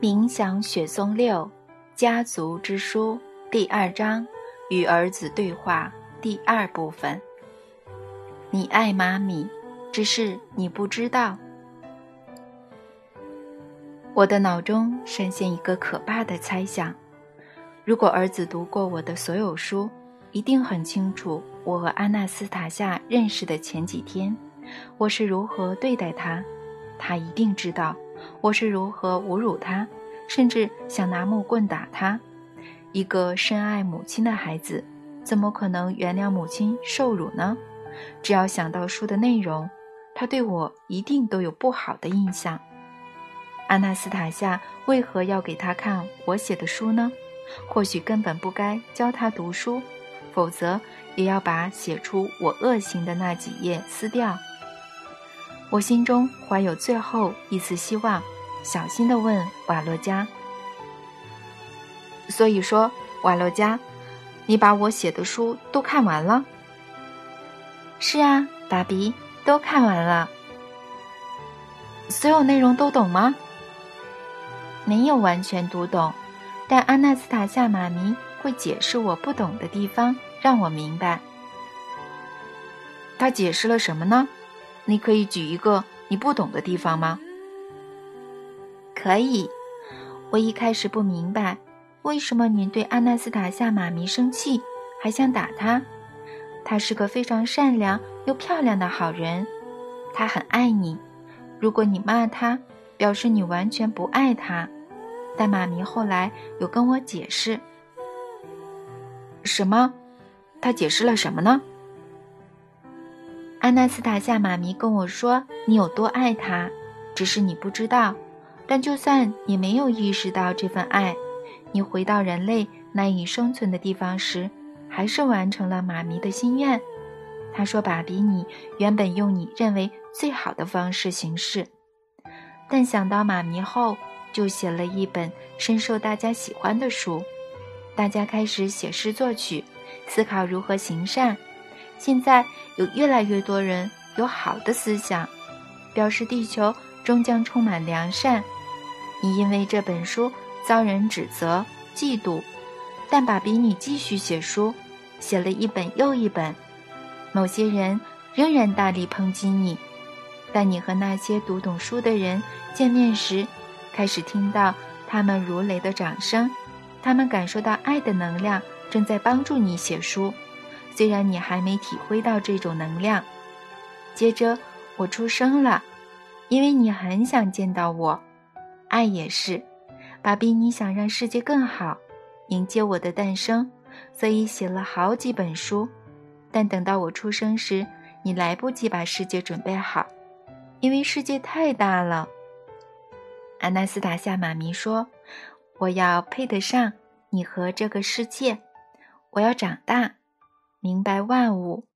冥想雪松六家族之书第二章与儿子对话第二部分。你爱妈咪，只是你不知道。我的脑中闪现一个可怕的猜想：如果儿子读过我的所有书，一定很清楚我和阿纳斯塔夏认识的前几天，我是如何对待他。他一定知道。我是如何侮辱他，甚至想拿木棍打他。一个深爱母亲的孩子，怎么可能原谅母亲受辱呢？只要想到书的内容，他对我一定都有不好的印象。阿纳斯塔夏为何要给他看我写的书呢？或许根本不该教他读书，否则也要把写出我恶行的那几页撕掉。我心中怀有最后一丝希望，小心地问瓦洛加：“所以说，瓦洛加，你把我写的书都看完了？”“是啊，爸比，都看完了。”“所有内容都懂吗？”“没有完全读懂，但安娜斯塔夏妈咪会解释我不懂的地方，让我明白。”“他解释了什么呢？”你可以举一个你不懂的地方吗？可以。我一开始不明白，为什么你对阿纳斯塔夏妈咪生气，还想打她。她是个非常善良又漂亮的好人，她很爱你。如果你骂她，表示你完全不爱她。但妈咪后来有跟我解释。什么？她解释了什么呢？安娜斯塔夏妈咪跟我说：“你有多爱她，只是你不知道。但就算你没有意识到这份爱，你回到人类难以生存的地方时，还是完成了妈咪的心愿。”她说：“爸比，你原本用你认为最好的方式行事，但想到妈咪后，就写了一本深受大家喜欢的书。大家开始写诗作曲，思考如何行善。现在。”有越来越多人有好的思想，表示地球终将充满良善。你因为这本书遭人指责、嫉妒，但把比你继续写书，写了一本又一本。某些人仍然大力抨击你，但你和那些读懂书的人见面时，开始听到他们如雷的掌声。他们感受到爱的能量正在帮助你写书。虽然你还没体会到这种能量，接着我出生了，因为你很想见到我，爱也是，爸比，你想让世界更好，迎接我的诞生，所以写了好几本书。但等到我出生时，你来不及把世界准备好，因为世界太大了。安娜斯塔夏妈咪说：“我要配得上你和这个世界，我要长大。”明白万物，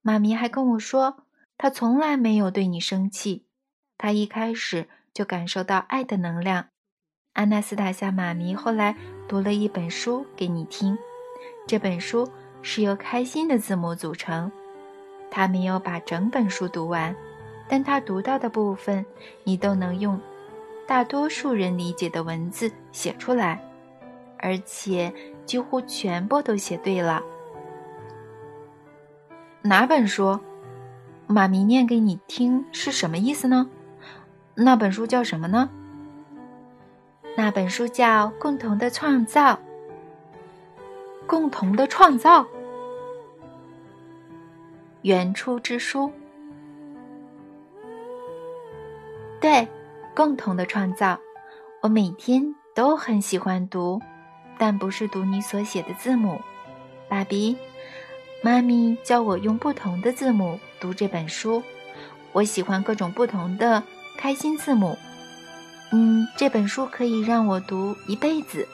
妈咪还跟我说，她从来没有对你生气，她一开始就感受到爱的能量。安娜斯塔夏妈咪后来读了一本书给你听，这本书是由开心的字母组成。她没有把整本书读完，但她读到的部分，你都能用大多数人理解的文字写出来，而且几乎全部都写对了。哪本书？妈咪念给你听是什么意思呢？那本书叫什么呢？那本书叫《共同的创造》。共同的创造，原初之书。对，共同的创造，我每天都很喜欢读，但不是读你所写的字母，爸比。妈咪教我用不同的字母读这本书，我喜欢各种不同的开心字母。嗯，这本书可以让我读一辈子，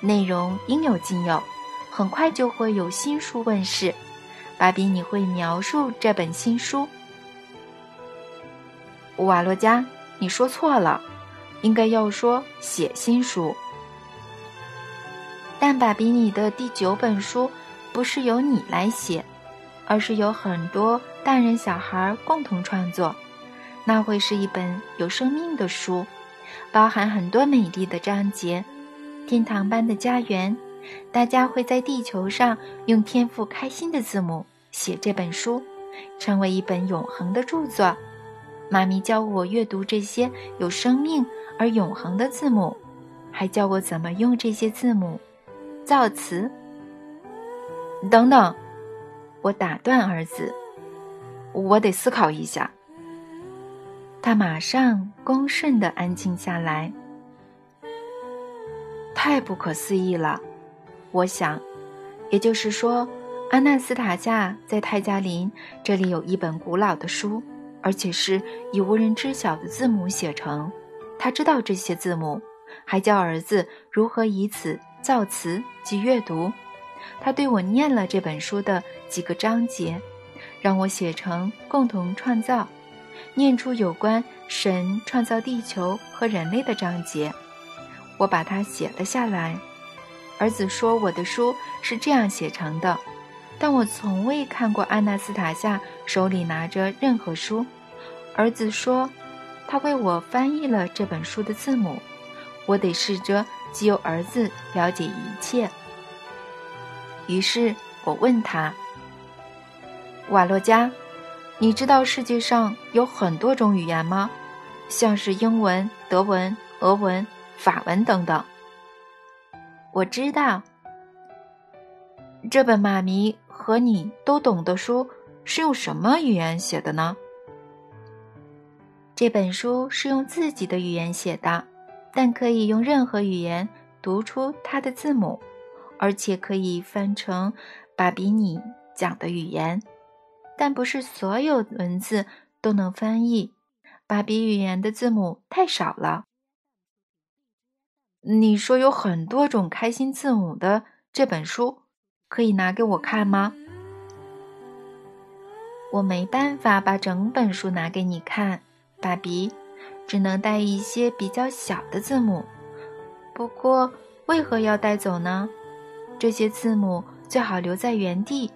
内容应有尽有，很快就会有新书问世。芭比，你会描述这本新书？瓦洛加，你说错了，应该要说写新书。但芭比，你的第九本书。不是由你来写，而是有很多大人小孩共同创作。那会是一本有生命的书，包含很多美丽的章节，天堂般的家园。大家会在地球上用天赋开心的字母写这本书，成为一本永恒的著作。妈咪教我阅读这些有生命而永恒的字母，还教我怎么用这些字母造词。等等，我打断儿子，我得思考一下。他马上恭顺的安静下来。太不可思议了。我想，也就是说，安纳斯塔夏在泰加林这里有一本古老的书，而且是以无人知晓的字母写成。他知道这些字母，还教儿子如何以此造词及阅读。他对我念了这本书的几个章节，让我写成共同创造，念出有关神创造地球和人类的章节。我把它写了下来。儿子说：“我的书是这样写成的，但我从未看过安娜斯塔夏手里拿着任何书。”儿子说：“他为我翻译了这本书的字母，我得试着既有儿子了解一切。”于是我问他：“瓦洛加，你知道世界上有很多种语言吗？像是英文、德文、俄文、法文等等。”我知道，这本妈咪和你都懂的书是用什么语言写的呢？这本书是用自己的语言写的，但可以用任何语言读出它的字母，而且可以翻成巴比你讲的语言，但不是所有文字都能翻译。巴比语言的字母太少了。你说有很多种开心字母的这本书，可以拿给我看吗？我没办法把整本书拿给你看，爸比，只能带一些比较小的字母。不过，为何要带走呢？这些字母最好留在原地。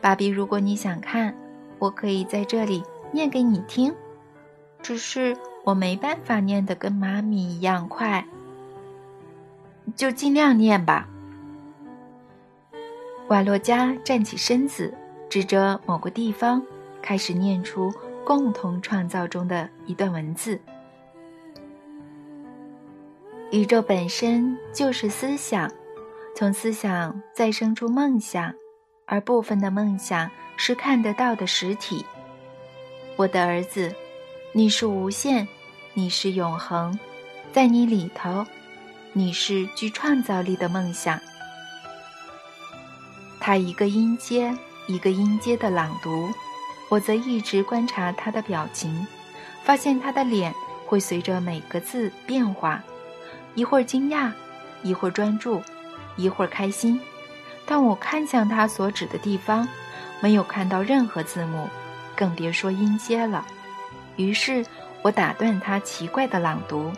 爸比，如果你想看，我可以在这里念给你听，只是我没办法念得跟妈咪一样快。就尽量念吧。瓦洛加站起身子，指着某个地方，开始念出“共同创造”中的一段文字：“宇宙本身就是思想，从思想再生出梦想，而部分的梦想是看得到的实体。我的儿子，你是无限，你是永恒，在你里头。”你是具创造力的梦想。他一个音阶一个音阶的朗读，我则一直观察他的表情，发现他的脸会随着每个字变化，一会儿惊讶，一会儿专注，一会儿开心。但我看向他所指的地方，没有看到任何字母，更别说音阶了。于是我打断他奇怪的朗读。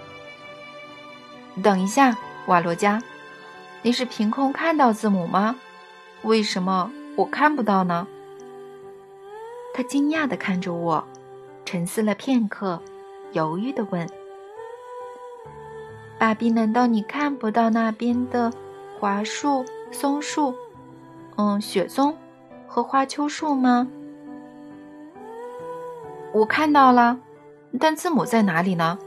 等一下，瓦罗加，你是凭空看到字母吗？为什么我看不到呢？他惊讶地看着我，沉思了片刻，犹豫地问：“爸比，难道你看不到那边的桦树、松树，嗯，雪松和花秋树吗？”我看到了，但字母在哪里呢？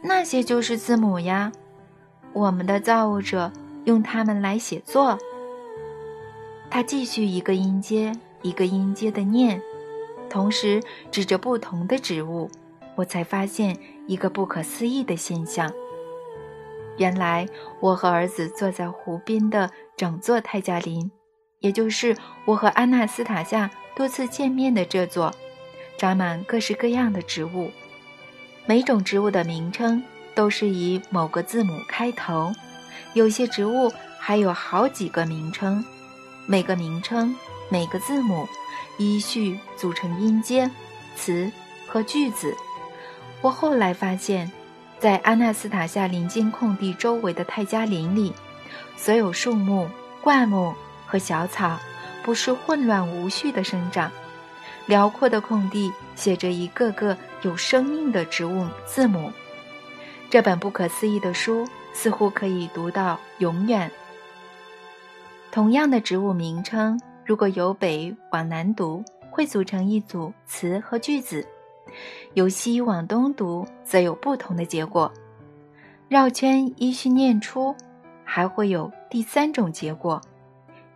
那些就是字母呀，我们的造物者用它们来写作。他继续一个音阶一个音阶的念，同时指着不同的植物。我才发现一个不可思议的现象：原来我和儿子坐在湖边的整座泰加林，也就是我和安娜斯塔夏多次见面的这座，长满各式各样的植物。每种植物的名称都是以某个字母开头，有些植物还有好几个名称，每个名称、每个字母依序组成音阶、词和句子。我后来发现，在阿纳斯塔夏临近空地周围的泰加林里，所有树木、灌木和小草不是混乱无序的生长，辽阔的空地写着一个个有生命的植物字母。这本不可思议的书似乎可以读到永远。同样的植物名称，如果由北往南读，会组成一组词和句子；由西往东读，则有不同的结果。绕圈依序念出，还会有第三种结果。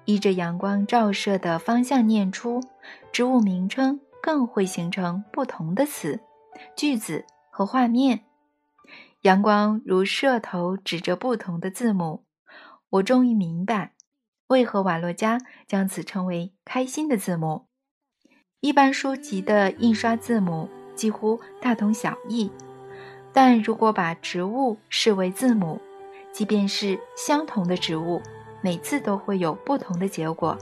依着阳光照射的方向念出，植物名称更会形成不同的词、句子和画面。阳光如射头指着不同的字母，我终于明白，为何瓦洛加将此称为“开心的字母”。一般书籍的印刷字母几乎大同小异，但如果把植物视为字母，即便是相同的植物。每次都会有不同的结果，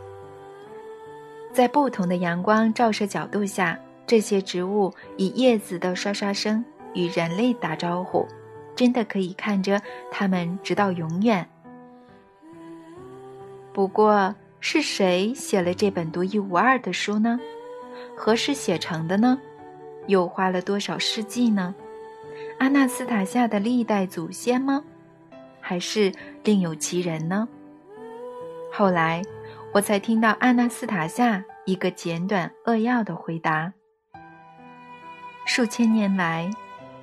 在不同的阳光照射角度下，这些植物以叶子的刷刷声与人类打招呼，真的可以看着它们直到永远。不过，是谁写了这本独一无二的书呢？何时写成的呢？又花了多少世纪呢？阿纳斯塔夏的历代祖先吗？还是另有其人呢？后来，我才听到阿纳斯塔夏一个简短扼要的回答：数千年来，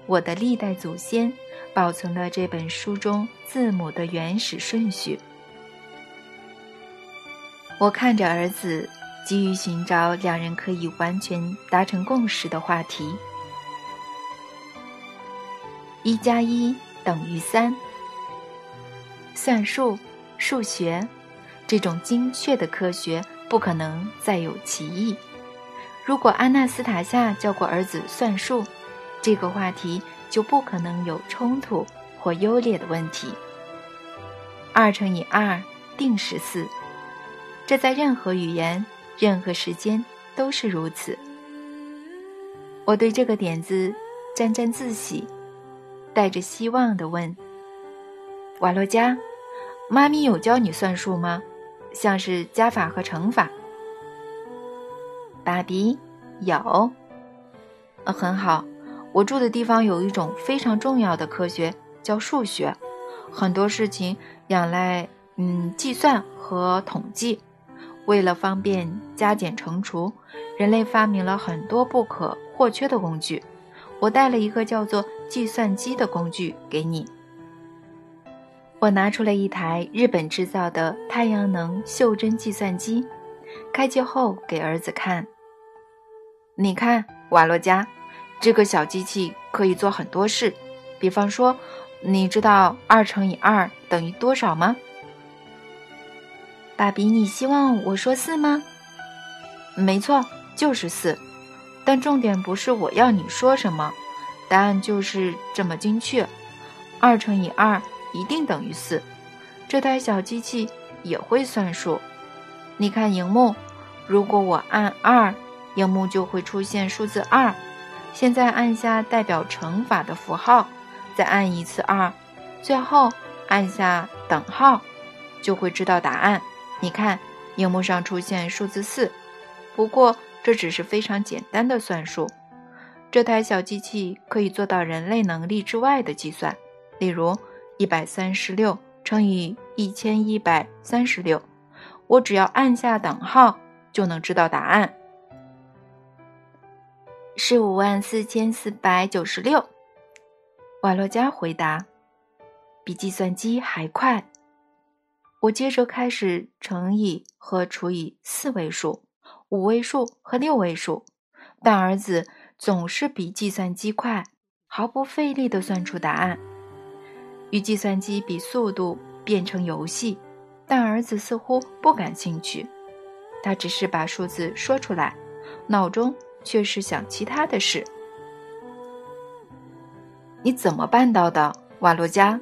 我的历代祖先保存了这本书中字母的原始顺序。我看着儿子，急于寻找两人可以完全达成共识的话题。一加一等于三，算术，数学。这种精确的科学不可能再有歧义。如果阿纳斯塔夏教过儿子算术，这个话题就不可能有冲突或优劣的问题。二乘以二定是四，这在任何语言、任何时间都是如此。我对这个点子沾沾自喜，带着希望地问：“瓦洛加，妈咪有教你算术吗？”像是加法和乘法，爸比有，呃，很好。我住的地方有一种非常重要的科学，叫数学，很多事情仰赖嗯计算和统计。为了方便加减乘除，人类发明了很多不可或缺的工具。我带了一个叫做计算机的工具给你。我拿出了一台日本制造的太阳能袖珍计算机，开机后给儿子看。你看，瓦洛加，这个小机器可以做很多事。比方说，你知道二乘以二等于多少吗？爸比，你希望我说四吗？没错，就是四。但重点不是我要你说什么，答案就是这么精确。二乘以二。一定等于四，这台小机器也会算数。你看荧幕，如果我按二，荧幕就会出现数字二。现在按下代表乘法的符号，再按一次二，最后按下等号，就会知道答案。你看荧幕上出现数字四，不过这只是非常简单的算术。这台小机器可以做到人类能力之外的计算，例如。一百三十六乘以一千一百三十六，我只要按下等号就能知道答案。十五万四千四百九十六，瓦洛加回答，比计算机还快。我接着开始乘以和除以四位数、五位数和六位数，但儿子总是比计算机快，毫不费力地算出答案。与计算机比速度变成游戏，但儿子似乎不感兴趣。他只是把数字说出来，脑中却是想其他的事。你怎么办到的，瓦洛加？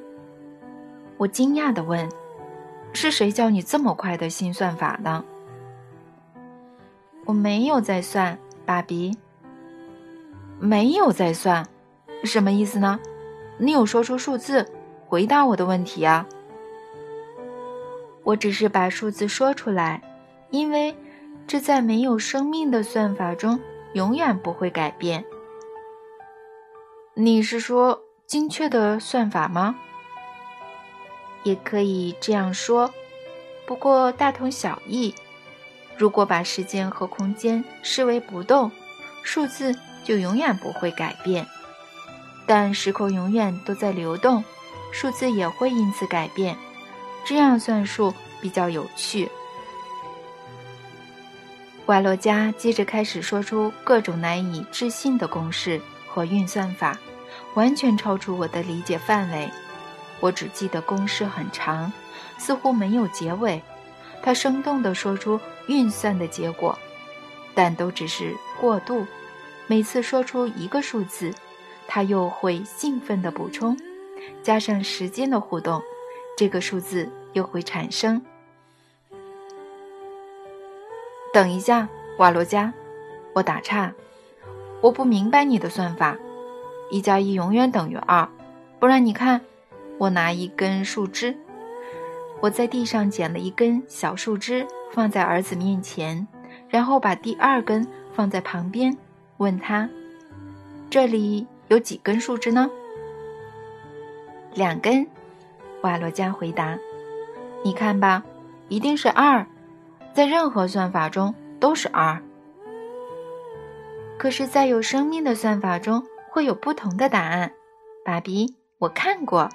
我惊讶地问：“是谁教你这么快的新算法呢？”我没有在算，爸比。没有在算，什么意思呢？你有说出数字？回答我的问题啊！我只是把数字说出来，因为这在没有生命的算法中永远不会改变。你是说精确的算法吗？也可以这样说，不过大同小异。如果把时间和空间视为不动，数字就永远不会改变；但时空永远都在流动，数字也会因此改变。这样算数比较有趣。瓦洛加接着开始说出各种难以置信的公式和运算法，完全超出我的理解范围。我只记得公式很长，似乎没有结尾。他生动地说出运算的结果，但都只是过渡。每次说出一个数字，他又会兴奋地补充，加上时间的互动，这个数字又会产生。等一下，瓦罗加，我打岔，我不明白你的算法。一加一永远等于二，不然你看，我拿一根树枝，我在地上捡了一根小树枝，放在儿子面前，然后把第二根放在旁边，问他：“这里有几根树枝呢？”两根，瓦罗加回答：“你看吧，一定是二。”在任何算法中都是二，可是，在有生命的算法中会有不同的答案。爸比，我看过。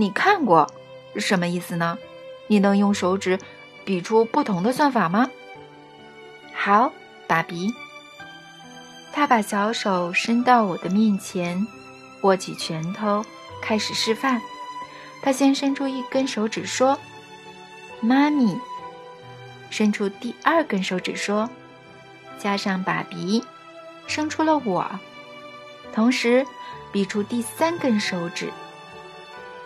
你看过，什么意思呢？你能用手指比出不同的算法吗？好，爸比。他把小手伸到我的面前，握起拳头，开始示范。他先伸出一根手指说：“妈咪。”伸出第二根手指说：“加上爸比，生出了我。”同时，比出第三根手指。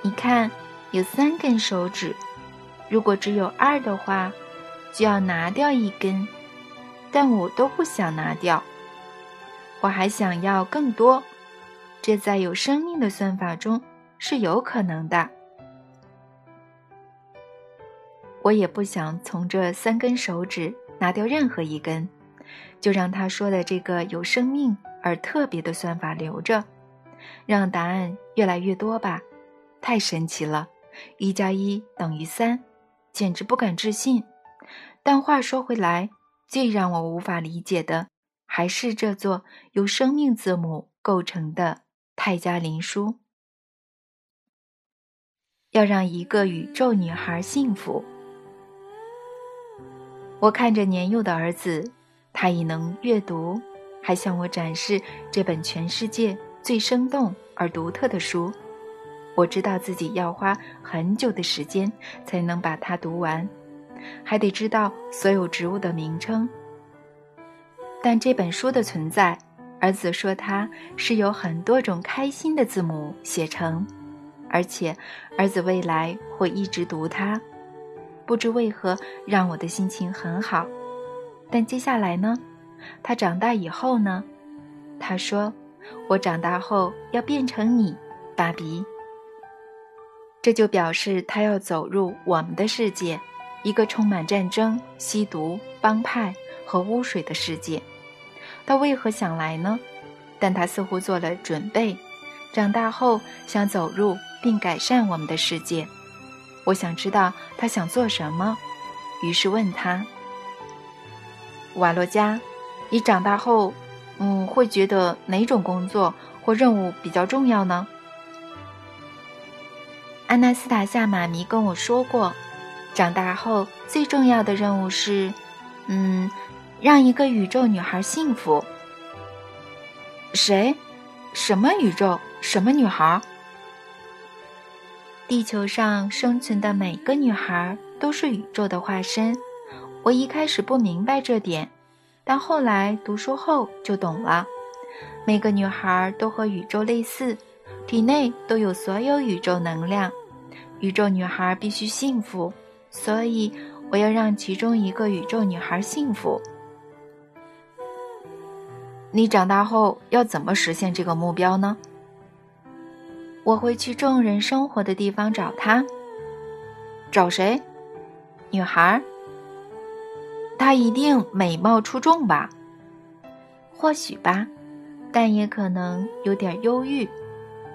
你看，有三根手指。如果只有二的话，就要拿掉一根。但我都不想拿掉，我还想要更多。这在有生命的算法中是有可能的。我也不想从这三根手指拿掉任何一根，就让他说的这个有生命而特别的算法留着，让答案越来越多吧。太神奇了，一加一等于三，简直不敢置信。但话说回来，最让我无法理解的，还是这座由生命字母构成的泰加林书。要让一个宇宙女孩幸福。我看着年幼的儿子，他已能阅读，还向我展示这本全世界最生动而独特的书。我知道自己要花很久的时间才能把它读完，还得知道所有植物的名称。但这本书的存在，儿子说它是由很多种开心的字母写成，而且儿子未来会一直读它。不知为何让我的心情很好，但接下来呢？他长大以后呢？他说：“我长大后要变成你，爸比。”这就表示他要走入我们的世界，一个充满战争、吸毒、帮派和污水的世界。他为何想来呢？但他似乎做了准备，长大后想走入并改善我们的世界。我想知道他想做什么，于是问他：“瓦洛加，你长大后，嗯，会觉得哪种工作或任务比较重要呢？”安娜斯塔夏妈咪跟我说过，长大后最重要的任务是，嗯，让一个宇宙女孩幸福。谁？什么宇宙？什么女孩？地球上生存的每个女孩都是宇宙的化身。我一开始不明白这点，但后来读书后就懂了。每个女孩都和宇宙类似，体内都有所有宇宙能量。宇宙女孩必须幸福，所以我要让其中一个宇宙女孩幸福。你长大后要怎么实现这个目标呢？我会去众人生活的地方找她。找谁？女孩。她一定美貌出众吧？或许吧，但也可能有点忧郁。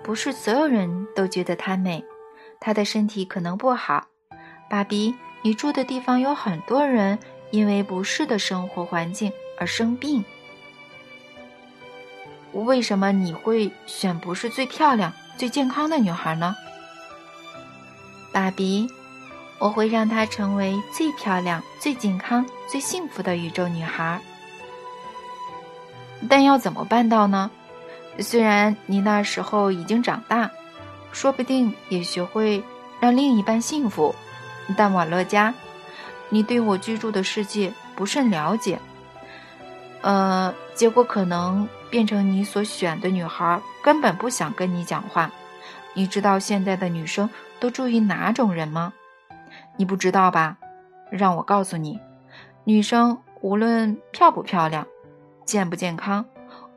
不是所有人都觉得她美，她的身体可能不好。爸比，你住的地方有很多人因为不适的生活环境而生病。为什么你会选不是最漂亮、最健康的女孩呢？爸比，我会让她成为最漂亮、最健康、最幸福的宇宙女孩。但要怎么办到呢？虽然你那时候已经长大，说不定也学会让另一半幸福，但瓦勒加，你对我居住的世界不甚了解。呃，结果可能变成你所选的女孩根本不想跟你讲话。你知道现在的女生都注意哪种人吗？你不知道吧？让我告诉你，女生无论漂不漂亮，健不健康，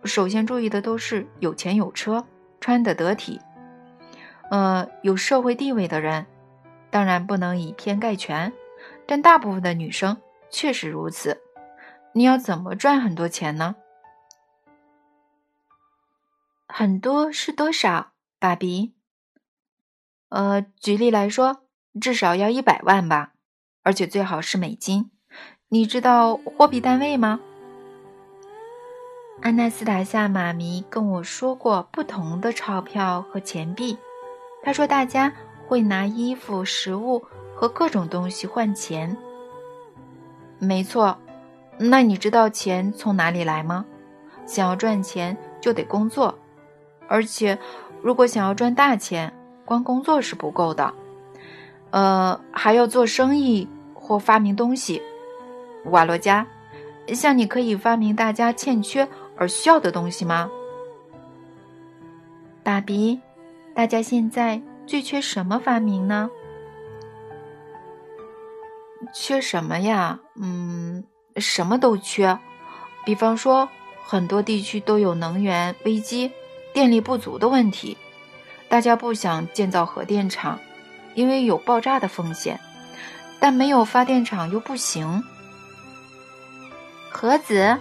首先注意的都是有钱有车，穿得得体，呃，有社会地位的人。当然不能以偏概全，但大部分的女生确实如此。你要怎么赚很多钱呢？很多是多少，爸比？呃，举例来说，至少要一百万吧，而且最好是美金。你知道货币单位吗？安娜斯塔夏妈咪跟我说过不同的钞票和钱币。他说大家会拿衣服、食物和各种东西换钱。没错。那你知道钱从哪里来吗？想要赚钱就得工作，而且如果想要赚大钱，光工作是不够的，呃，还要做生意或发明东西。瓦罗加，像你可以发明大家欠缺而需要的东西吗？爸比，大家现在最缺什么发明呢？缺什么呀？嗯。什么都缺，比方说，很多地区都有能源危机、电力不足的问题。大家不想建造核电厂，因为有爆炸的风险，但没有发电厂又不行。核子，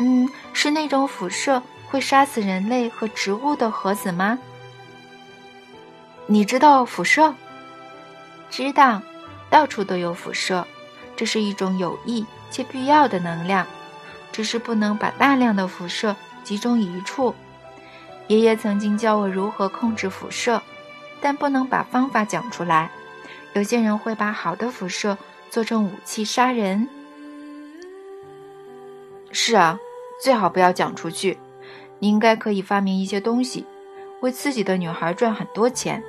嗯，是那种辐射会杀死人类和植物的核子吗？你知道辐射？知道，到处都有辐射。这是一种有益且必要的能量，只是不能把大量的辐射集中一处。爷爷曾经教我如何控制辐射，但不能把方法讲出来。有些人会把好的辐射做成武器杀人。是啊，最好不要讲出去。你应该可以发明一些东西，为自己的女孩赚很多钱。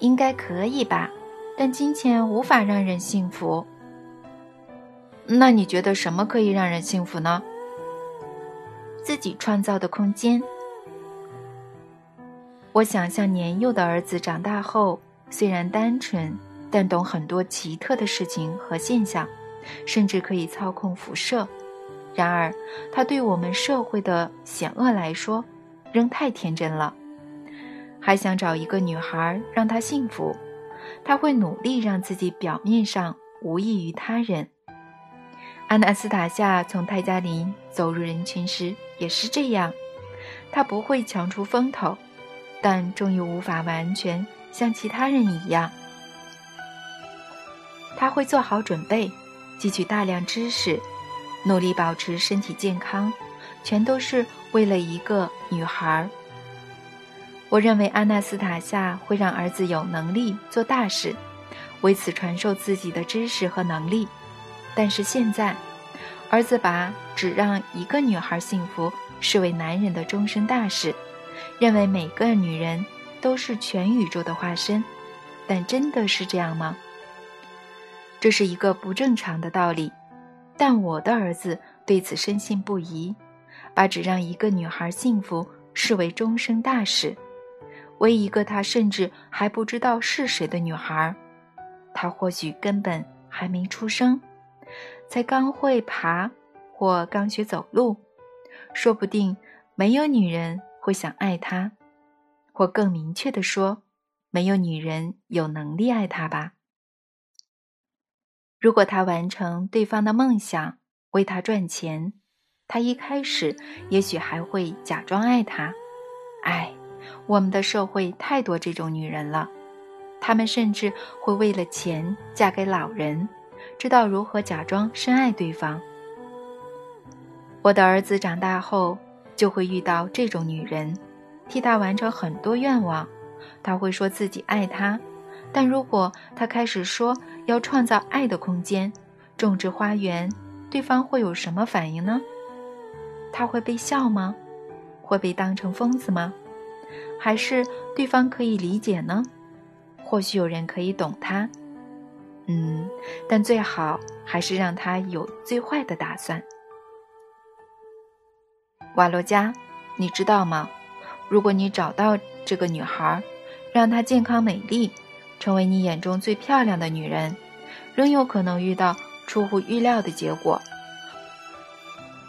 应该可以吧？但金钱无法让人幸福。那你觉得什么可以让人幸福呢？自己创造的空间。我想象年幼的儿子长大后，虽然单纯，但懂很多奇特的事情和现象，甚至可以操控辐射。然而，他对我们社会的险恶来说，仍太天真了。还想找一个女孩让她幸福。他会努力让自己表面上无异于他人。安娜斯塔夏从泰加林走入人群时也是这样，他不会强出风头，但终于无法完全像其他人一样。他会做好准备，汲取大量知识，努力保持身体健康，全都是为了一个女孩。我认为阿纳斯塔夏会让儿子有能力做大事，为此传授自己的知识和能力。但是现在，儿子把只让一个女孩幸福视为男人的终身大事，认为每个女人都是全宇宙的化身。但真的是这样吗？这是一个不正常的道理。但我的儿子对此深信不疑，把只让一个女孩幸福视为终生大事。为一个他甚至还不知道是谁的女孩，他或许根本还没出生，才刚会爬或刚学走路，说不定没有女人会想爱他，或更明确的说，没有女人有能力爱他吧。如果他完成对方的梦想，为他赚钱。他一开始也许还会假装爱他。唉，我们的社会太多这种女人了，她们甚至会为了钱嫁给老人，知道如何假装深爱对方。我的儿子长大后就会遇到这种女人，替他完成很多愿望。他会说自己爱他，但如果他开始说要创造爱的空间，种植花园，对方会有什么反应呢？他会被笑吗？会被当成疯子吗？还是对方可以理解呢？或许有人可以懂他。嗯，但最好还是让他有最坏的打算。瓦洛加，你知道吗？如果你找到这个女孩，让她健康美丽，成为你眼中最漂亮的女人，仍有可能遇到出乎预料的结果。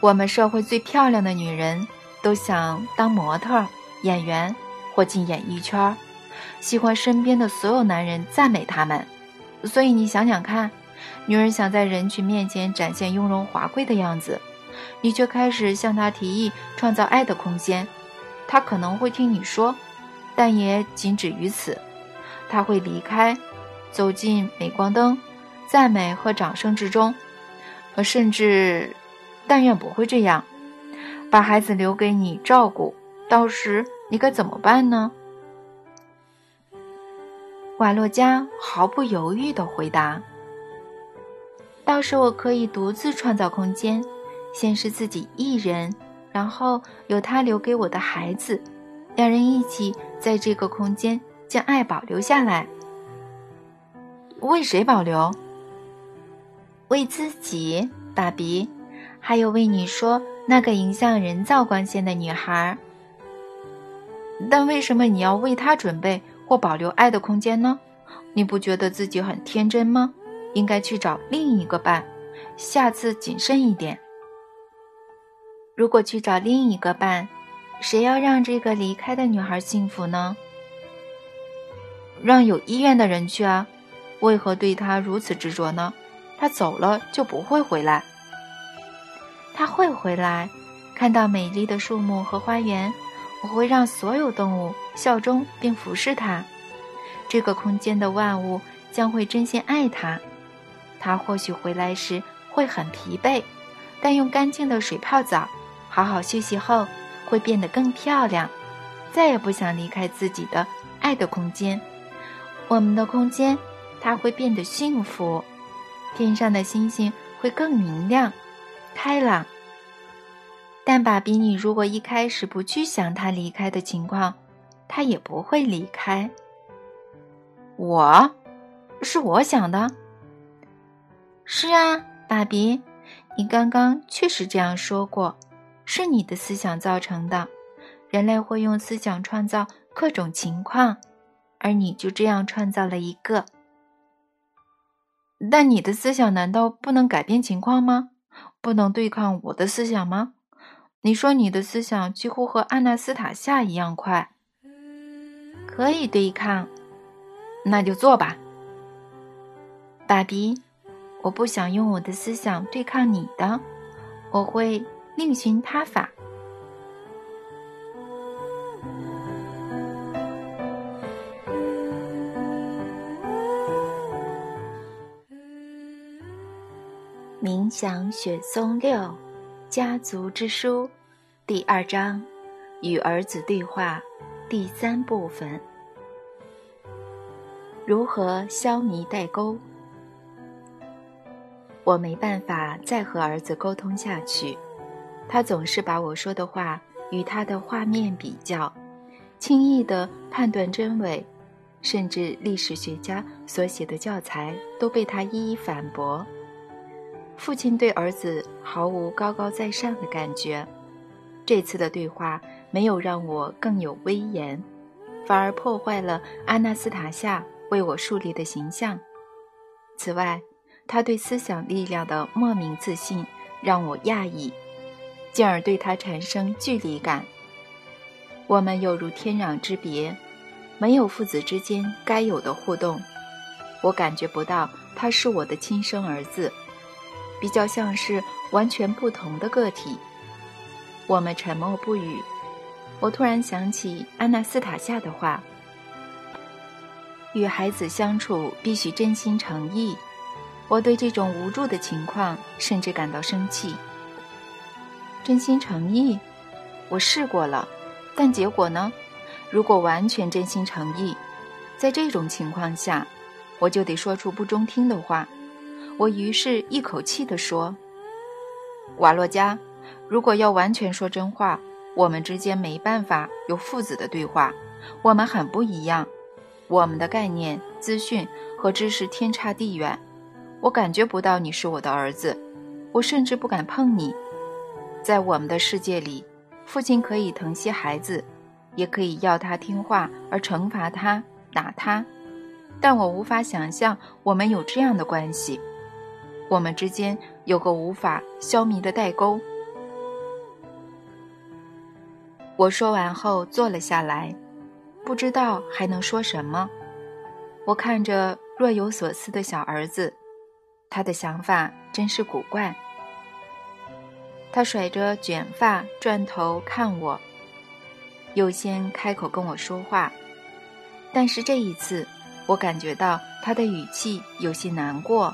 我们社会最漂亮的女人都想当模特、演员或进演艺圈，喜欢身边的所有男人赞美他们。所以你想想看，女人想在人群面前展现雍容华贵的样子，你却开始向她提议创造爱的空间，她可能会听你说，但也仅止于此。她会离开，走进镁光灯、赞美和掌声之中，甚至。但愿不会这样，把孩子留给你照顾，到时你该怎么办呢？瓦洛加毫不犹豫地回答：“到时我可以独自创造空间，先是自己一人，然后有他留给我的孩子，两人一起在这个空间将爱保留下来。为谁保留？为自己，爸比。”还有为你说那个迎向人造光线的女孩，但为什么你要为他准备或保留爱的空间呢？你不觉得自己很天真吗？应该去找另一个伴，下次谨慎一点。如果去找另一个伴，谁要让这个离开的女孩幸福呢？让有意愿的人去啊！为何对她如此执着呢？她走了就不会回来。他会回来，看到美丽的树木和花园。我会让所有动物效忠并服侍他。这个空间的万物将会真心爱他。他或许回来时会很疲惫，但用干净的水泡澡，好好休息后，会变得更漂亮。再也不想离开自己的爱的空间。我们的空间，它会变得幸福。天上的星星会更明亮。开朗，但爸比，你如果一开始不去想他离开的情况，他也不会离开。我，是我想的。是啊，爸比，你刚刚确实这样说过，是你的思想造成的。人类会用思想创造各种情况，而你就这样创造了一个。但你的思想难道不能改变情况吗？不能对抗我的思想吗？你说你的思想几乎和阿纳斯塔夏一样快，可以对抗，那就做吧，爸比。我不想用我的思想对抗你的，我会另寻他法。冥想雪松六，家族之书，第二章，与儿子对话，第三部分。如何消弭代沟？我没办法再和儿子沟通下去，他总是把我说的话与他的画面比较，轻易地判断真伪，甚至历史学家所写的教材都被他一一反驳。父亲对儿子毫无高高在上的感觉，这次的对话没有让我更有威严，反而破坏了阿纳斯塔夏为我树立的形象。此外，他对思想力量的莫名自信让我讶异，进而对他产生距离感。我们有如天壤之别，没有父子之间该有的互动。我感觉不到他是我的亲生儿子。比较像是完全不同的个体。我们沉默不语。我突然想起安娜斯塔夏的话：“与孩子相处必须真心诚意。”我对这种无助的情况甚至感到生气。真心诚意，我试过了，但结果呢？如果完全真心诚意，在这种情况下，我就得说出不中听的话。我于是一口气地说：“瓦洛加，如果要完全说真话，我们之间没办法有父子的对话。我们很不一样，我们的概念、资讯和知识天差地远。我感觉不到你是我的儿子，我甚至不敢碰你。在我们的世界里，父亲可以疼惜孩子。”也可以要他听话而惩罚他、打他，但我无法想象我们有这样的关系。我们之间有个无法消弭的代沟。我说完后坐了下来，不知道还能说什么。我看着若有所思的小儿子，他的想法真是古怪。他甩着卷发，转头看我。又先开口跟我说话，但是这一次，我感觉到他的语气有些难过。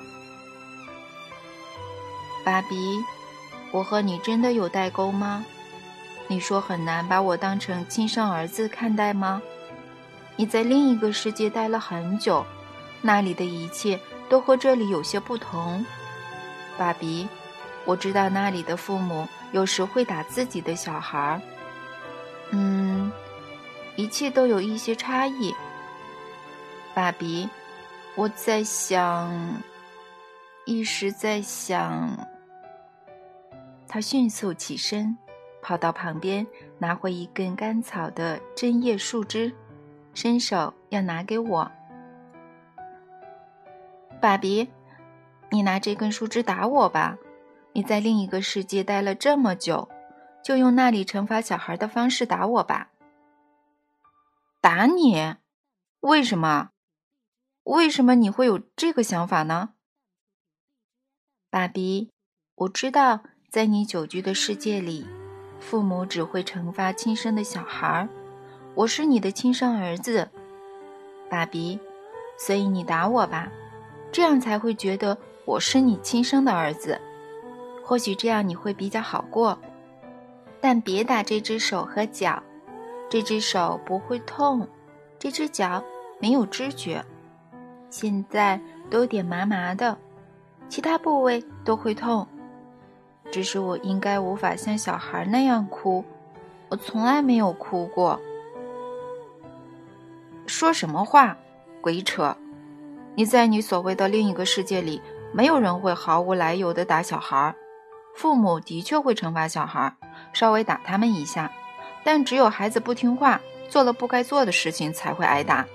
爸比，我和你真的有代沟吗？你说很难把我当成亲生儿子看待吗？你在另一个世界待了很久，那里的一切都和这里有些不同。爸比，我知道那里的父母有时会打自己的小孩儿。嗯，一切都有一些差异。爸比，我在想，一时在想。他迅速起身，跑到旁边，拿回一根干草的针叶树枝，伸手要拿给我。爸比，你拿这根树枝打我吧！你在另一个世界待了这么久。就用那里惩罚小孩的方式打我吧。打你？为什么？为什么你会有这个想法呢？爸比，我知道在你久居的世界里，父母只会惩罚亲生的小孩儿。我是你的亲生儿子，爸比，所以你打我吧，这样才会觉得我是你亲生的儿子。或许这样你会比较好过。但别打这只手和脚，这只手不会痛，这只脚没有知觉，现在都有点麻麻的，其他部位都会痛。只是我应该无法像小孩那样哭，我从来没有哭过。说什么话，鬼扯！你在你所谓的另一个世界里，没有人会毫无来由的打小孩，父母的确会惩罚小孩。稍微打他们一下，但只有孩子不听话，做了不该做的事情才会挨打。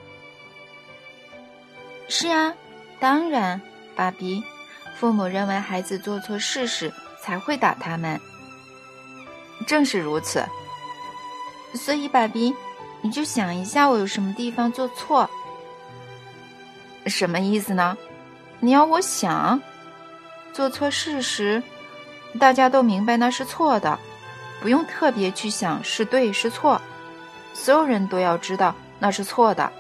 是啊，当然，爸比，父母认为孩子做错事时才会打他们。正是如此。所以，爸比，你就想一下，我有什么地方做错？什么意思呢？你要我想，做错事时，大家都明白那是错的。不用特别去想是对是错，所有人都要知道那是错的。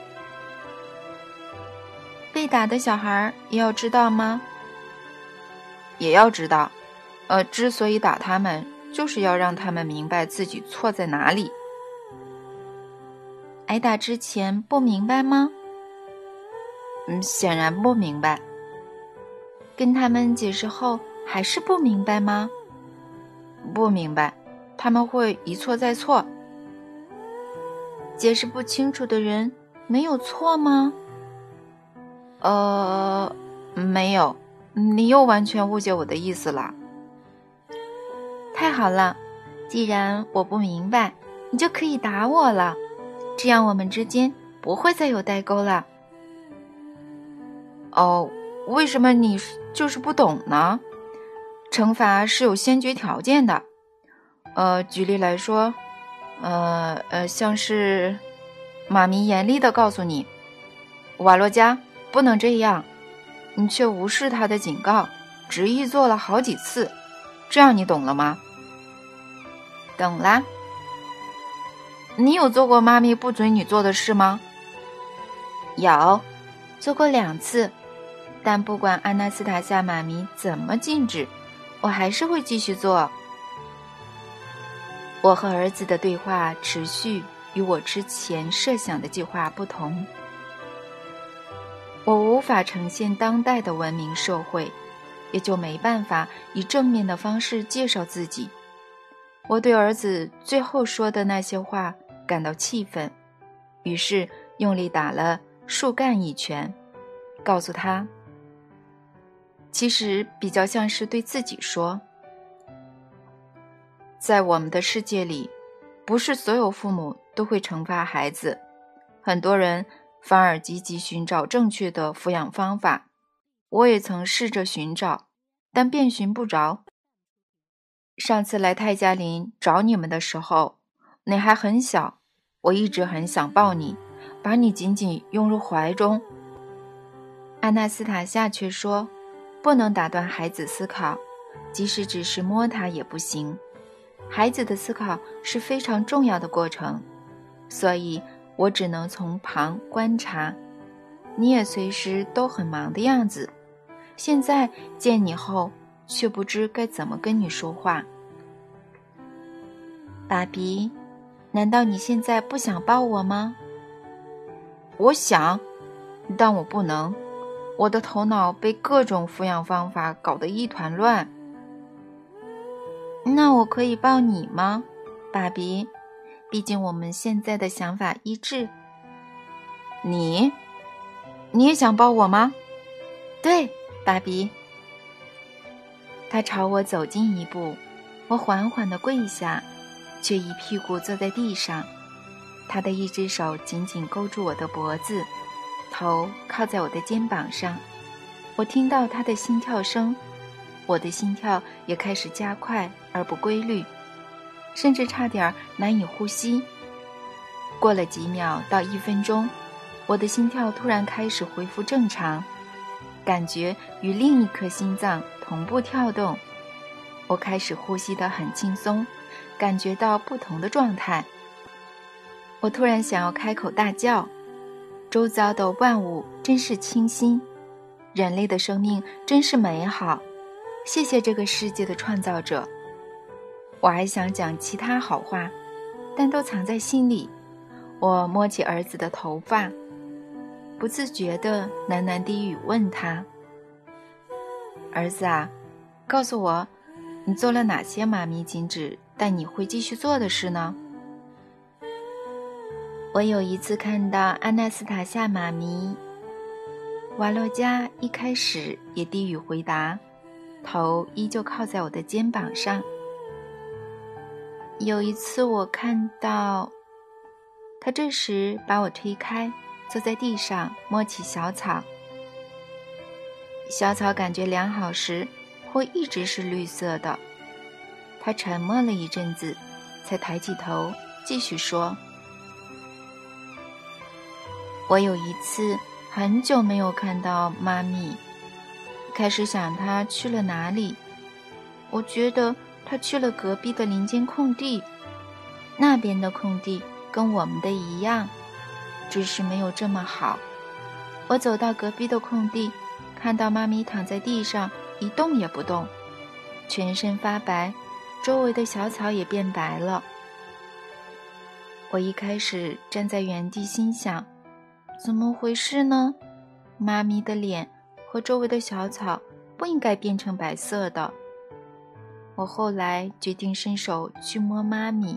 被打的小孩也要知道吗？也要知道。呃，之所以打他们，就是要让他们明白自己错在哪里。挨打之前不明白吗？嗯，显然不明白。跟他们解释后还是不明白吗？不明白。他们会一错再错，解释不清楚的人没有错吗？呃，没有，你又完全误解我的意思了。太好了，既然我不明白，你就可以打我了，这样我们之间不会再有代沟了。哦，为什么你就是不懂呢？惩罚是有先决条件的。呃，举例来说，呃呃，像是妈咪严厉的告诉你，瓦洛加不能这样，你却无视他的警告，执意做了好几次，这样你懂了吗？懂啦。你有做过妈咪不准你做的事吗？有，做过两次。但不管安娜斯塔夏妈咪怎么禁止，我还是会继续做。我和儿子的对话持续，与我之前设想的计划不同。我无法呈现当代的文明社会，也就没办法以正面的方式介绍自己。我对儿子最后说的那些话感到气愤，于是用力打了树干一拳，告诉他。其实比较像是对自己说，在我们的世界里，不是所有父母都会惩罚孩子，很多人反而积极寻找正确的抚养方法。我也曾试着寻找，但遍寻不着。上次来泰加林找你们的时候，你还很小，我一直很想抱你，把你紧紧拥入怀中。安娜斯塔夏却说。不能打断孩子思考，即使只是摸他也不行。孩子的思考是非常重要的过程，所以我只能从旁观察。你也随时都很忙的样子，现在见你后却不知该怎么跟你说话。爸比，难道你现在不想抱我吗？我想，但我不能。我的头脑被各种抚养方法搞得一团乱。那我可以抱你吗，爸比？毕竟我们现在的想法一致。你，你也想抱我吗？对，爸比。他朝我走近一步，我缓缓地跪下，却一屁股坐在地上。他的一只手紧紧勾住我的脖子。头靠在我的肩膀上，我听到他的心跳声，我的心跳也开始加快而不规律，甚至差点难以呼吸。过了几秒到一分钟，我的心跳突然开始恢复正常，感觉与另一颗心脏同步跳动。我开始呼吸得很轻松，感觉到不同的状态。我突然想要开口大叫。周遭的万物真是清新，人类的生命真是美好。谢谢这个世界的创造者。我还想讲其他好话，但都藏在心里。我摸起儿子的头发，不自觉地喃喃低语问他：“儿子啊，告诉我，你做了哪些妈咪禁止但你会继续做的事呢？”我有一次看到安娜斯塔夏妈咪，瓦洛加一开始也低语回答，头依旧靠在我的肩膀上。有一次我看到，他这时把我推开，坐在地上摸起小草。小草感觉良好时，会一直是绿色的。他沉默了一阵子，才抬起头继续说。我有一次很久没有看到妈咪，开始想她去了哪里。我觉得她去了隔壁的林间空地，那边的空地跟我们的一样，只是没有这么好。我走到隔壁的空地，看到妈咪躺在地上一动也不动，全身发白，周围的小草也变白了。我一开始站在原地，心想。怎么回事呢？妈咪的脸和周围的小草不应该变成白色的。我后来决定伸手去摸妈咪，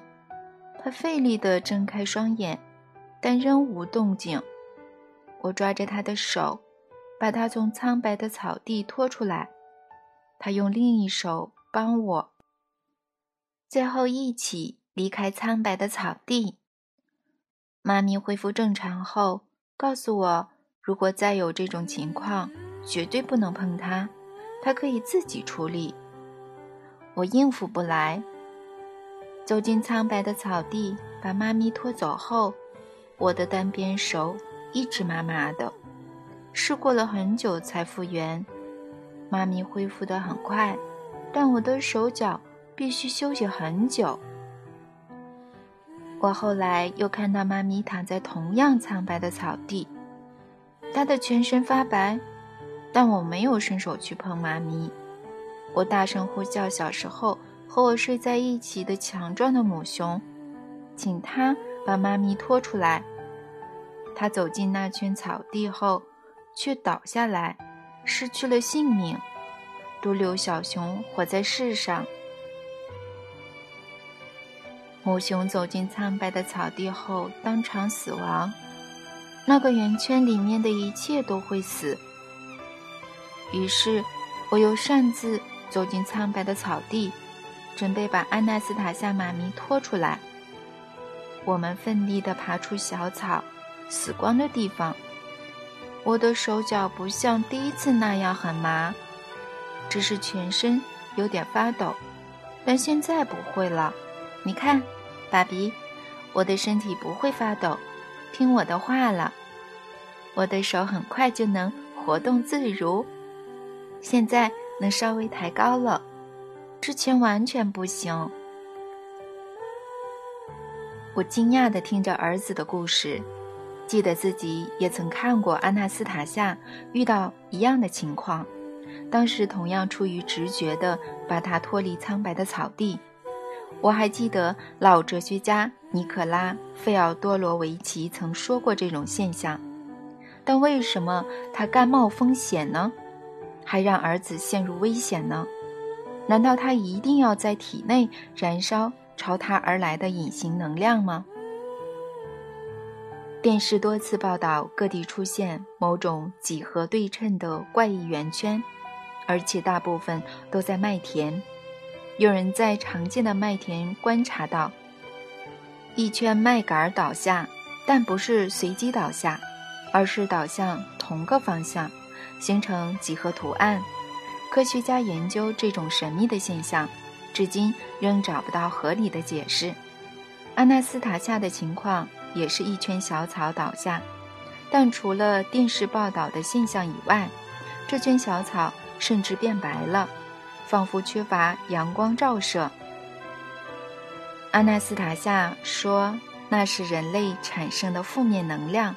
她费力地睁开双眼，但仍无动静。我抓着她的手，把它从苍白的草地拖出来。他用另一手帮我，最后一起离开苍白的草地。妈咪恢复正常后。告诉我，如果再有这种情况，绝对不能碰它，它可以自己处理。我应付不来。走进苍白的草地，把妈咪拖走后，我的单边手一直麻麻的，试过了很久才复原。妈咪恢复得很快，但我的手脚必须休息很久。我后来又看到妈咪躺在同样苍白的草地，她的全身发白，但我没有伸手去碰妈咪。我大声呼叫小时候和我睡在一起的强壮的母熊，请它把妈咪拖出来。他走进那圈草地后，却倒下来，失去了性命。独留小熊活在世上。母熊走进苍白的草地后，当场死亡。那个圆圈里面的一切都会死。于是，我又擅自走进苍白的草地，准备把安娜斯塔夏妈咪拖出来。我们奋力地爬出小草死光的地方。我的手脚不像第一次那样很麻。只是全身有点发抖，但现在不会了。你看，爸比，我的身体不会发抖，听我的话了。我的手很快就能活动自如，现在能稍微抬高了，之前完全不行。我惊讶地听着儿子的故事，记得自己也曾看过安娜斯塔夏遇到一样的情况。当时同样出于直觉的把他脱离苍白的草地。我还记得老哲学家尼可拉·费奥多罗维奇曾说过这种现象，但为什么他甘冒风险呢？还让儿子陷入危险呢？难道他一定要在体内燃烧朝他而来的隐形能量吗？电视多次报道各地出现某种几何对称的怪异圆圈。而且大部分都在麦田。有人在常见的麦田观察到，一圈麦秆倒下，但不是随机倒下，而是倒向同个方向，形成几何图案。科学家研究这种神秘的现象，至今仍找不到合理的解释。阿纳斯塔夏的情况也是一圈小草倒下，但除了电视报道的现象以外，这圈小草。甚至变白了，仿佛缺乏阳光照射。阿纳斯塔夏说：“那是人类产生的负面能量。”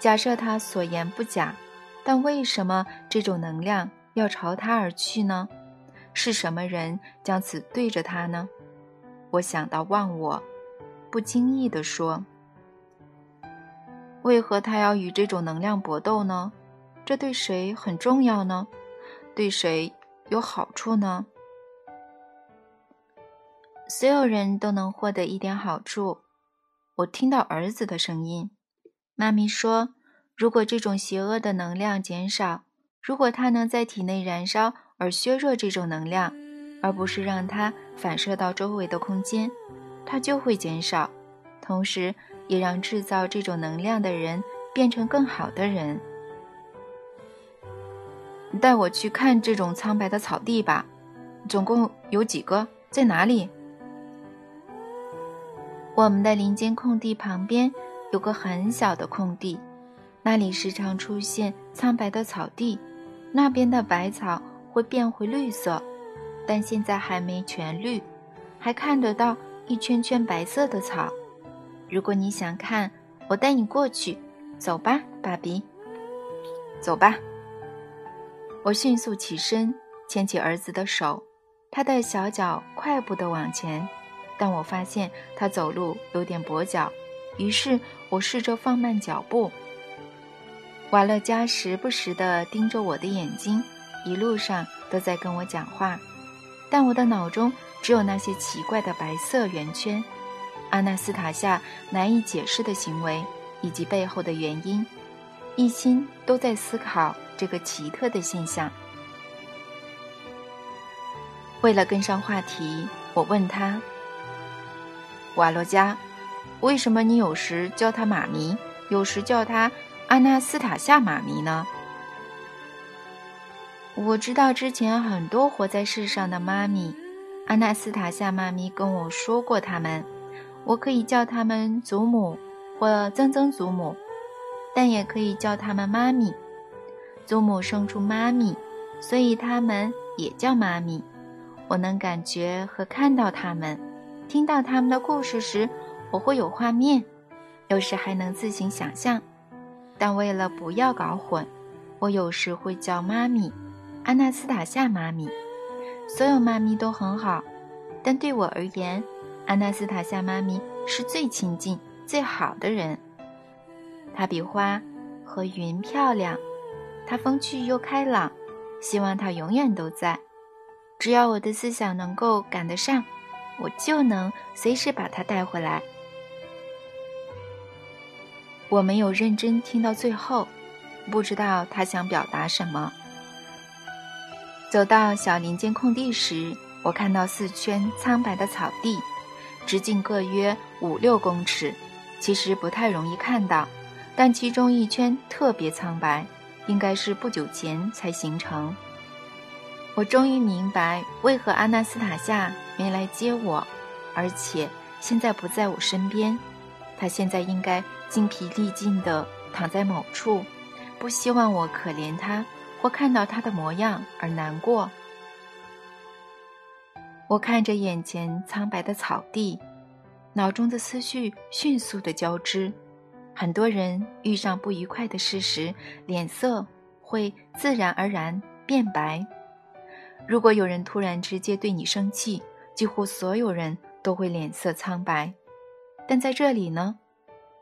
假设他所言不假，但为什么这种能量要朝他而去呢？是什么人将此对着他呢？我想到忘我，不经意地说：“为何他要与这种能量搏斗呢？这对谁很重要呢？”对谁有好处呢？所有人都能获得一点好处。我听到儿子的声音，妈咪说：“如果这种邪恶的能量减少，如果它能在体内燃烧而削弱这种能量，而不是让它反射到周围的空间，它就会减少，同时也让制造这种能量的人变成更好的人。”带我去看这种苍白的草地吧，总共有几个？在哪里？我们的林间空地旁边有个很小的空地，那里时常出现苍白的草地，那边的白草会变回绿色，但现在还没全绿，还看得到一圈圈白色的草。如果你想看，我带你过去，走吧，爸比。走吧。我迅速起身，牵起儿子的手，他的小脚快步地往前，但我发现他走路有点跛脚，于是我试着放慢脚步。瓦勒加时不时地盯着我的眼睛，一路上都在跟我讲话，但我的脑中只有那些奇怪的白色圆圈，阿纳斯塔夏难以解释的行为以及背后的原因，一心都在思考。这个奇特的现象。为了跟上话题，我问他：“瓦洛加，为什么你有时叫他妈咪，有时叫他阿纳斯塔夏妈咪呢？”我知道之前很多活在世上的妈咪，阿纳斯塔夏妈咪跟我说过他们，我可以叫他们祖母或曾曾祖母，但也可以叫他们妈咪。祖母生出妈咪，所以他们也叫妈咪。我能感觉和看到他们，听到他们的故事时，我会有画面，有时还能自行想象。但为了不要搞混，我有时会叫妈咪，安娜斯塔夏妈咪。所有妈咪都很好，但对我而言，安娜斯塔夏妈咪是最亲近、最好的人。她比花和云漂亮，她风趣又开朗。希望她永远都在。只要我的思想能够赶得上，我就能随时把她带回来。我没有认真听到最后，不知道他想表达什么。走到小林间空地时，我看到四圈苍白的草地，直径各约五六公尺。其实不太容易看到，但其中一圈特别苍白，应该是不久前才形成。我终于明白为何阿纳斯塔夏没来接我，而且现在不在我身边。他现在应该精疲力尽地躺在某处，不希望我可怜他或看到他的模样而难过。我看着眼前苍白的草地，脑中的思绪迅速地交织。很多人遇上不愉快的事时，脸色会自然而然变白。如果有人突然直接对你生气，几乎所有人都会脸色苍白。但在这里呢？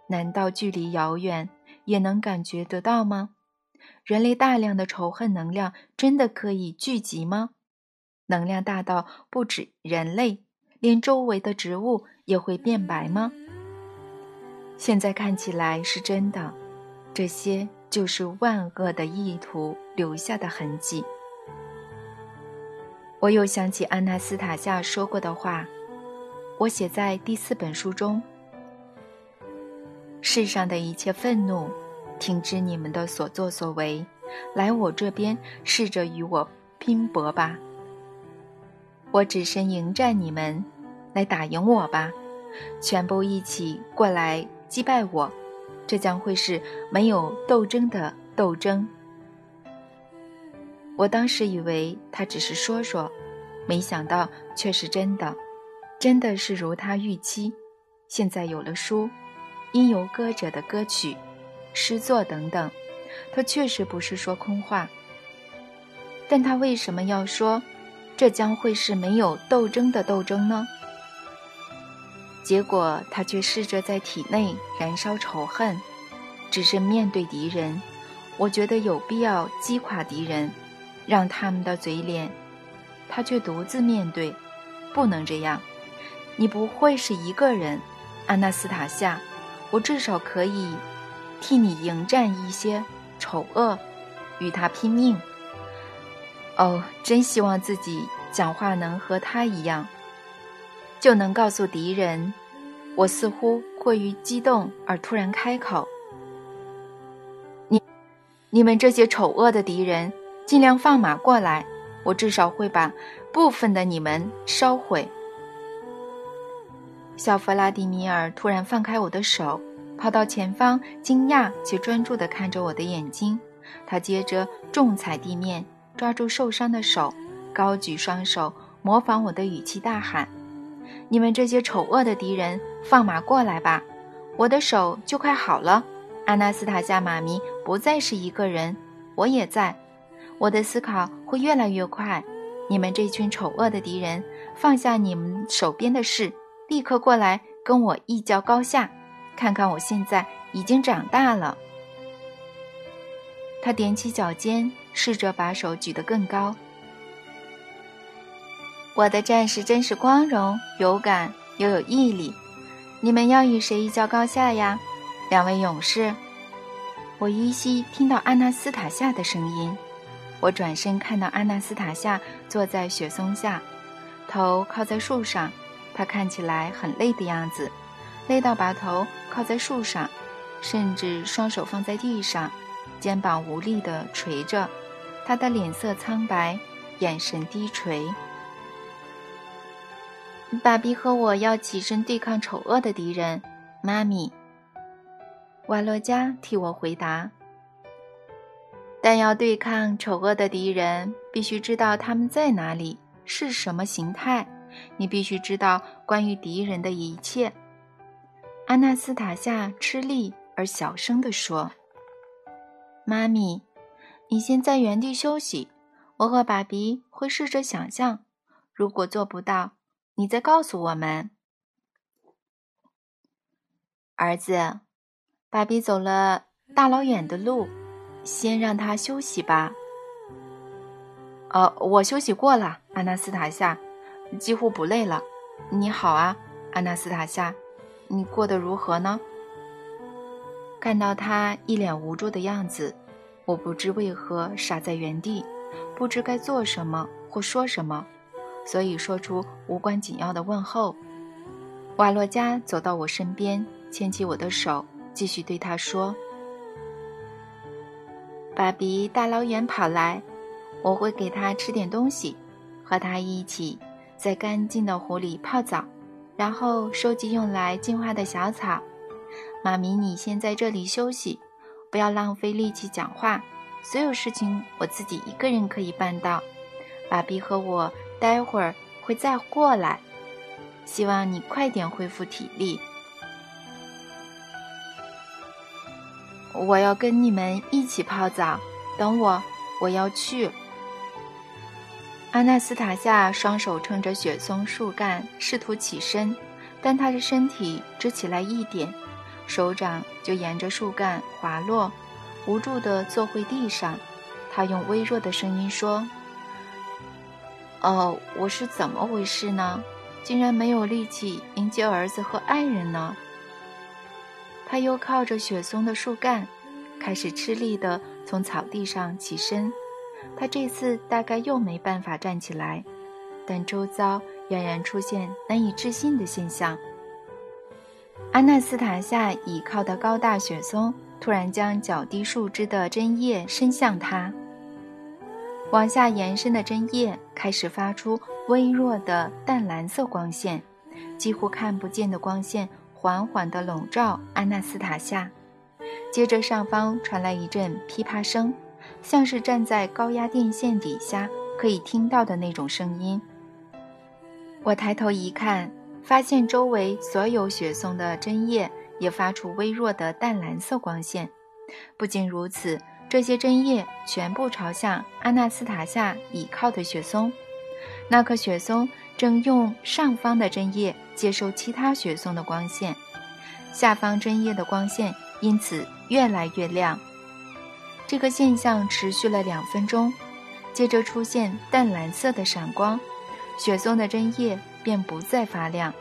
难道距离遥远也能感觉得到吗？人类大量的仇恨能量真的可以聚集吗？能量大到不止人类，连周围的植物也会变白吗？现在看起来是真的，这些就是万恶的意图留下的痕迹。我又想起安娜斯塔夏说过的话，我写在第四本书中。世上的一切愤怒，停止你们的所作所为，来我这边，试着与我拼搏吧。我只身迎战你们，来打赢我吧，全部一起过来击败我，这将会是没有斗争的斗争。我当时以为他只是说说，没想到却是真的，真的是如他预期。现在有了书。因由歌者的歌曲、诗作等等，他确实不是说空话。但他为什么要说，这将会是没有斗争的斗争呢？结果他却试着在体内燃烧仇恨。只是面对敌人，我觉得有必要击垮敌人，让他们的嘴脸。他却独自面对，不能这样。你不会是一个人，安娜斯塔夏。我至少可以替你迎战一些丑恶，与他拼命。哦，真希望自己讲话能和他一样，就能告诉敌人。我似乎过于激动而突然开口：“你、你们这些丑恶的敌人，尽量放马过来，我至少会把部分的你们烧毁。”小弗拉迪米尔突然放开我的手，跑到前方，惊讶且专注地看着我的眼睛。他接着重踩地面，抓住受伤的手，高举双手，模仿我的语气大喊：“你们这些丑恶的敌人，放马过来吧！我的手就快好了。阿纳斯塔夏妈咪不再是一个人，我也在。我的思考会越来越快。你们这群丑恶的敌人，放下你们手边的事。”立刻过来跟我一较高下，看看我现在已经长大了。他踮起脚尖，试着把手举得更高。我的战士真是光荣、有感又有毅力。你们要与谁一较高下呀？两位勇士。我依稀听到阿纳斯塔夏的声音。我转身看到阿纳斯塔夏坐在雪松下，头靠在树上。他看起来很累的样子，累到把头靠在树上，甚至双手放在地上，肩膀无力地垂着。他的脸色苍白，眼神低垂。爸比和我要起身对抗丑恶的敌人，妈咪。瓦洛加替我回答。但要对抗丑恶的敌人，必须知道他们在哪里，是什么形态，你必须知道关于敌人的一切。”安娜斯塔夏吃力而小声地说：“妈咪，你先在原地休息，我和爸比会试着想象。如果做不到，你再告诉我们。”儿子，爸比走了大老远的路，先让他休息吧。呃，我休息过了，安娜斯塔夏，几乎不累了。你好啊，安娜斯塔夏，你过得如何呢？看到他一脸无助的样子，我不知为何傻在原地，不知该做什么或说什么，所以说出无关紧要的问候。瓦洛加走到我身边。牵起我的手，继续对他说：“爸比大老远跑来，我会给他吃点东西，和他一起在干净的湖里泡澡，然后收集用来净化的小草。妈咪，你先在这里休息，不要浪费力气讲话。所有事情我自己一个人可以办到。爸比和我待会儿会再过来，希望你快点恢复体力。”我要跟你们一起泡澡，等我，我要去。阿纳斯塔夏双手撑着雪松树干，试图起身，但他的身体只起来一点，手掌就沿着树干滑落，无助地坐回地上。他用微弱的声音说：“哦，我是怎么回事呢？竟然没有力气迎接儿子和爱人呢？”他又靠着雪松的树干，开始吃力地从草地上起身。他这次大概又没办法站起来，但周遭仍然出现难以置信的现象。阿纳斯塔夏倚靠的高大雪松突然将较低树枝的针叶伸向他，往下延伸的针叶开始发出微弱的淡蓝色光线，几乎看不见的光线。缓缓地笼罩安纳斯塔夏，接着上方传来一阵噼啪声，像是站在高压电线底下可以听到的那种声音。我抬头一看，发现周围所有雪松的针叶也发出微弱的淡蓝色光线。不仅如此，这些针叶全部朝向阿纳斯塔夏倚靠的雪松，那棵雪松。正用上方的针叶接收其他雪松的光线，下方针叶的光线因此越来越亮。这个现象持续了两分钟，接着出现淡蓝色的闪光，雪松的针叶便不再发亮。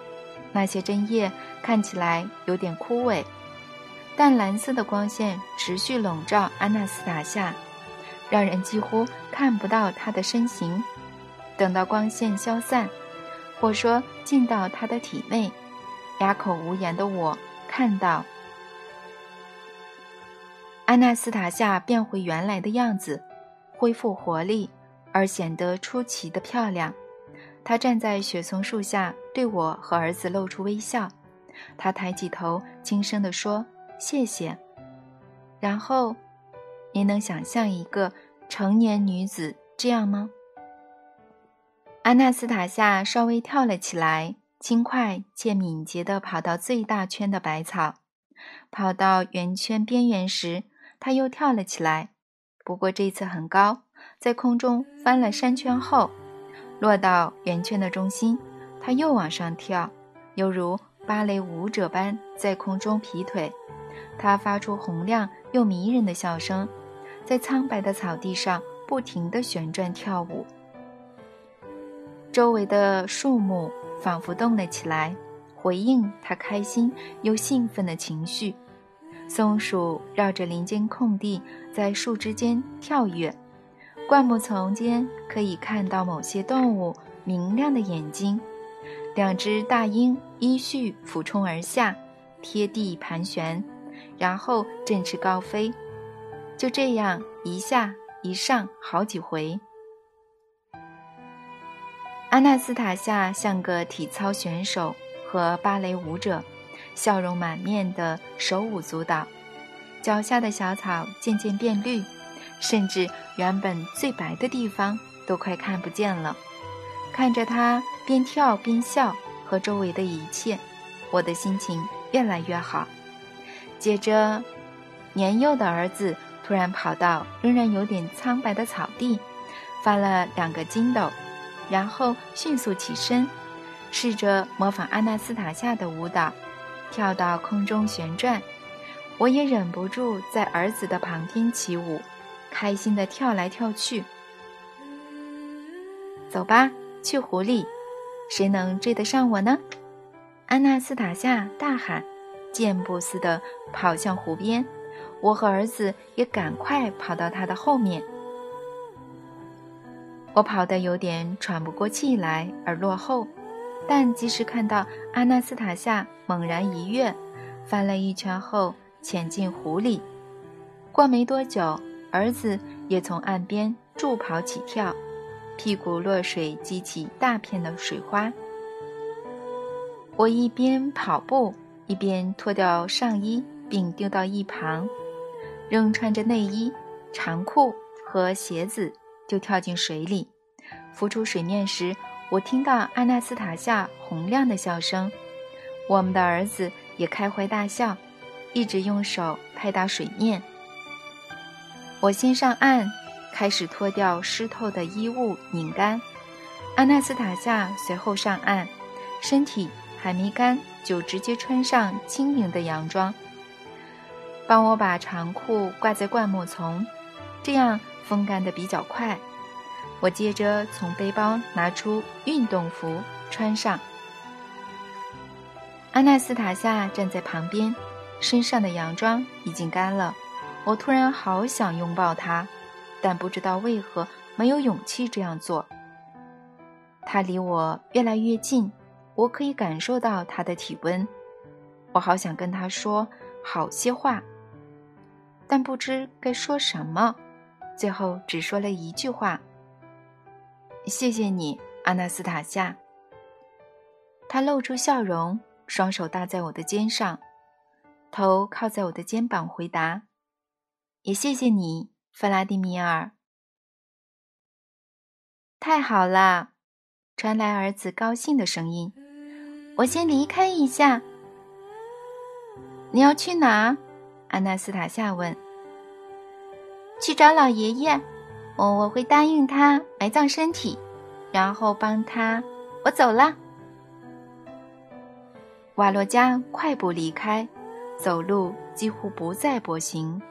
那些针叶看起来有点枯萎。淡蓝色的光线持续笼罩安娜斯塔夏，让人几乎看不到她的身形。等到光线消散。或说进到他的体内，哑口无言的我看到安娜斯塔夏变回原来的样子，恢复活力，而显得出奇的漂亮。她站在雪松树下，对我和儿子露出微笑。她抬起头，轻声地说：“谢谢。”然后，你能想象一个成年女子这样吗？安娜斯塔夏稍微跳了起来，轻快且敏捷地跑到最大圈的百草。跑到圆圈边缘时，她又跳了起来，不过这次很高，在空中翻了三圈后，落到圆圈的中心。她又往上跳，犹如芭蕾舞者般在空中劈腿。她发出洪亮又迷人的笑声，在苍白的草地上不停地旋转跳舞。周围的树木仿佛动了起来，回应他开心又兴奋的情绪。松鼠绕着林间空地在树枝间跳跃，灌木丛间可以看到某些动物明亮的眼睛。两只大鹰依序俯冲而下，贴地盘旋，然后振翅高飞。就这样一下一上好几回。阿纳斯塔夏像个体操选手和芭蕾舞者，笑容满面的手舞足蹈，脚下的小草渐渐变绿，甚至原本最白的地方都快看不见了。看着他边跳边笑和周围的一切，我的心情越来越好。接着，年幼的儿子突然跑到仍然有点苍白的草地，翻了两个筋斗，然后迅速起身，试着模仿阿纳斯塔夏的舞蹈，跳到空中旋转。我也忍不住在儿子的旁边起舞，开心地跳来跳去。走吧，去湖里，谁能追得上我呢？安娜斯塔夏大喊，箭步似的跑向湖边。我和儿子也赶快跑到他的后面。我跑得有点喘不过气来，而落后，但及时看到安娜斯塔夏猛然一跃，翻了一圈后。潜进湖里，过没多久，儿子也从岸边助跑起跳，屁股落水激起大片的水花。我一边跑步，一边脱掉上衣并丢到一旁，仍穿着内衣、长裤和鞋子就跳进水里。浮出水面时，我听到阿纳斯塔夏洪亮的笑声，我们的儿子也开怀大笑。一直用手拍打水面。我先上岸，开始脱掉湿透的衣物，拧干。阿纳斯塔夏随后上岸，身体还没干，就直接穿上轻盈的洋装，帮我把长裤挂在灌木丛，这样风干的比较快。我接着从背包拿出运动服穿上。阿纳斯塔夏站在旁边。身上的洋装已经干了，我突然好想拥抱他，但不知道为何没有勇气这样做。他离我越来越近，我可以感受到他的体温，我好想跟他说好些话，但不知该说什么，最后只说了一句话：“谢谢你，阿纳斯塔夏。”他露出笑容，双手搭在我的肩上。头靠在我的肩膀，回答：“也谢谢你，弗拉迪米尔。”太好了，传来儿子高兴的声音。我先离开一下。你要去哪？安娜斯塔夏问。去找老爷爷。我我会答应他埋葬身体，然后帮他。我走了。瓦洛加快步离开。走路几乎不再跛行。